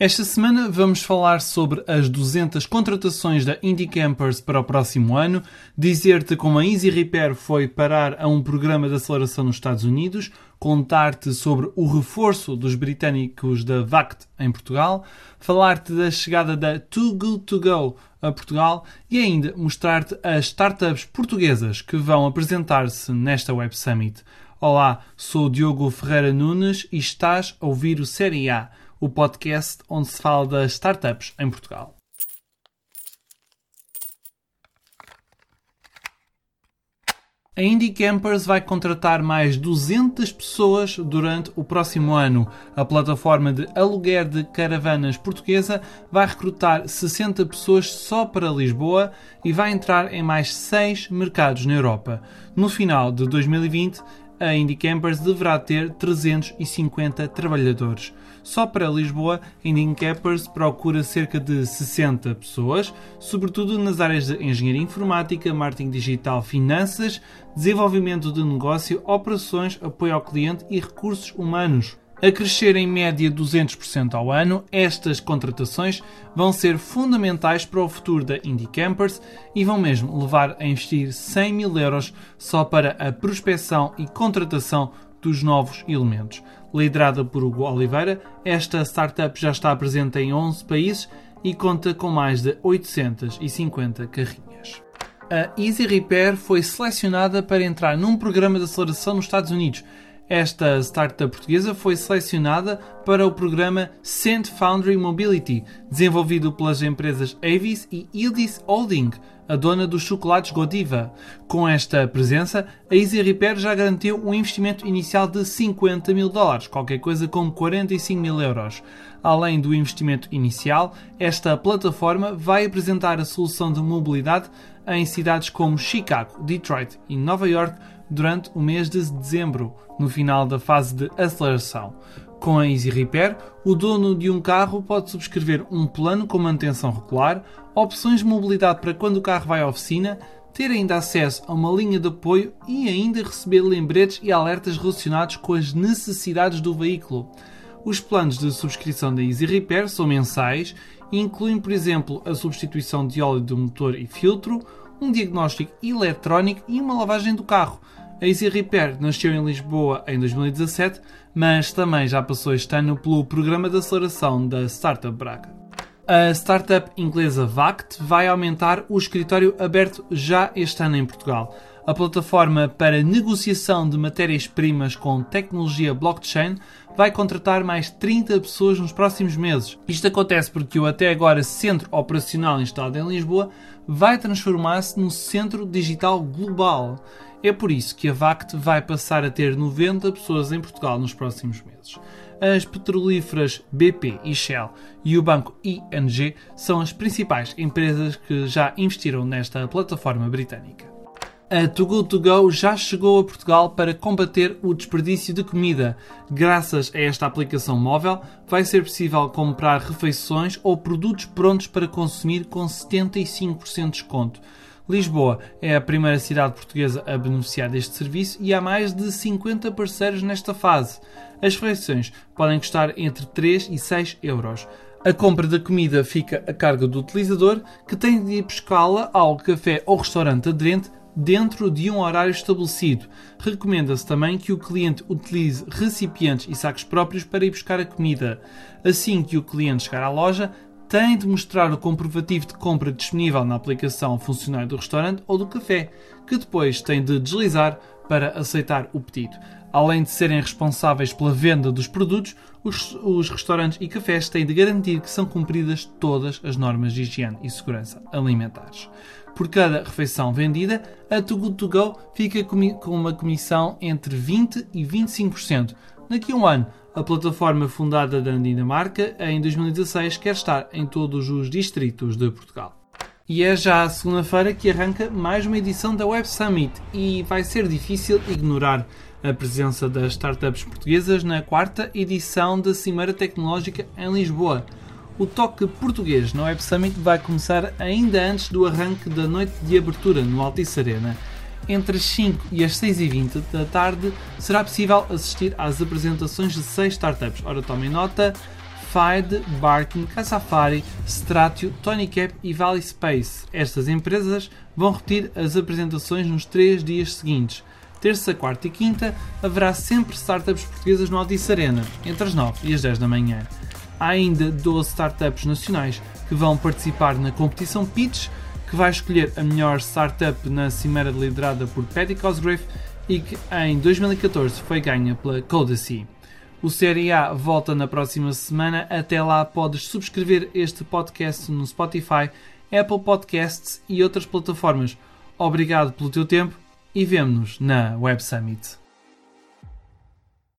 Esta semana vamos falar sobre as 200 contratações da Indie Campers para o próximo ano, dizer-te como a Easy Repair foi parar a um programa de aceleração nos Estados Unidos, contar-te sobre o reforço dos britânicos da VACT em Portugal, falar-te da chegada da Too Good To Go a Portugal e ainda mostrar-te as startups portuguesas que vão apresentar-se nesta Web Summit. Olá, sou o Diogo Ferreira Nunes e estás a ouvir o Série A o podcast onde se fala das startups em Portugal. A Indie Campers vai contratar mais 200 pessoas durante o próximo ano. A plataforma de aluguer de caravanas portuguesa vai recrutar 60 pessoas só para Lisboa e vai entrar em mais 6 mercados na Europa. No final de 2020, a Indie Campers deverá ter 350 trabalhadores. Só para Lisboa, a Indie Campers procura cerca de 60 pessoas, sobretudo nas áreas de engenharia informática, marketing digital, finanças, desenvolvimento de negócio, operações, apoio ao cliente e recursos humanos. A crescer em média 200% ao ano, estas contratações vão ser fundamentais para o futuro da Indie Campers e vão mesmo levar a investir 100 mil euros só para a prospecção e contratação dos novos elementos. Liderada por Hugo Oliveira, esta startup já está presente em 11 países e conta com mais de 850 carrinhas. A Easy Repair foi selecionada para entrar num programa de aceleração nos Estados Unidos esta startup portuguesa foi selecionada para o programa Cent Foundry Mobility, desenvolvido pelas empresas Avis e Ildis Holding, a dona dos chocolates Godiva. Com esta presença, a Easy Repair já garantiu um investimento inicial de 50 mil dólares, qualquer coisa como 45 mil euros. Além do investimento inicial, esta plataforma vai apresentar a solução de mobilidade em cidades como Chicago, Detroit e Nova York durante o mês de dezembro, no final da fase de aceleração. Com a Easy Repair, o dono de um carro pode subscrever um plano com manutenção regular, opções de mobilidade para quando o carro vai à oficina, ter ainda acesso a uma linha de apoio e ainda receber lembretes e alertas relacionados com as necessidades do veículo. Os planos de subscrição da Easy Repair são mensais e incluem, por exemplo, a substituição de óleo do motor e filtro, um diagnóstico eletrónico e uma lavagem do carro. A Easy Repair nasceu em Lisboa em 2017, mas também já passou este ano pelo programa de aceleração da Startup Braga. A startup inglesa VACT vai aumentar o escritório aberto já este ano em Portugal. A plataforma para negociação de matérias-primas com tecnologia blockchain vai contratar mais 30 pessoas nos próximos meses. Isto acontece porque o até agora centro operacional instalado em Lisboa vai transformar-se num centro digital global. É por isso que a VACT vai passar a ter 90 pessoas em Portugal nos próximos meses. As petrolíferas BP e Shell e o banco ING são as principais empresas que já investiram nesta plataforma britânica. A Too Good To Go já chegou a Portugal para combater o desperdício de comida. Graças a esta aplicação móvel, vai ser possível comprar refeições ou produtos prontos para consumir com 75% de desconto. Lisboa é a primeira cidade portuguesa a beneficiar deste serviço e há mais de 50 parceiros nesta fase. As refeições podem custar entre 3 e 6 euros. A compra da comida fica a cargo do utilizador, que tem de ir pescá-la ao café ou restaurante aderente dentro de um horário estabelecido. Recomenda-se também que o cliente utilize recipientes e sacos próprios para ir buscar a comida. Assim que o cliente chegar à loja, tem de mostrar o comprovativo de compra disponível na aplicação funcionário do restaurante ou do café, que depois tem de deslizar para aceitar o pedido. Além de serem responsáveis pela venda dos produtos, os, os, restaurantes e cafés têm de garantir que são cumpridas todas as normas de higiene e segurança alimentares. Por cada refeição vendida, a Too Good To Go fica com uma comissão entre 20% e 25%. Daqui a um ano, a plataforma fundada da Dinamarca em 2016 quer estar em todos os distritos de Portugal. E é já a segunda-feira que arranca mais uma edição da Web Summit e vai ser difícil ignorar a presença das startups portuguesas na quarta edição da Cimeira Tecnológica em Lisboa. O toque português no Web Summit vai começar ainda antes do arranque da noite de abertura no Altice Arena. Entre as 5 e as 6 e 20 da tarde será possível assistir às apresentações de 6 startups. Ora, tomem nota: Fide, Barkin, Casafari, Stratio, Tony Cap e Valley Space. Estas empresas vão repetir as apresentações nos três dias seguintes. Terça, quarta e quinta haverá sempre startups portuguesas no Altice Arena, entre as 9 e as 10 da manhã. Há ainda 12 startups nacionais que vão participar na competição Pitch, que vai escolher a melhor startup na cimeira liderada por Paddy Cosgrave e que em 2014 foi ganha pela Codacy. O Série A volta na próxima semana. Até lá podes subscrever este podcast no Spotify, Apple Podcasts e outras plataformas. Obrigado pelo teu tempo e vemo-nos na Web Summit.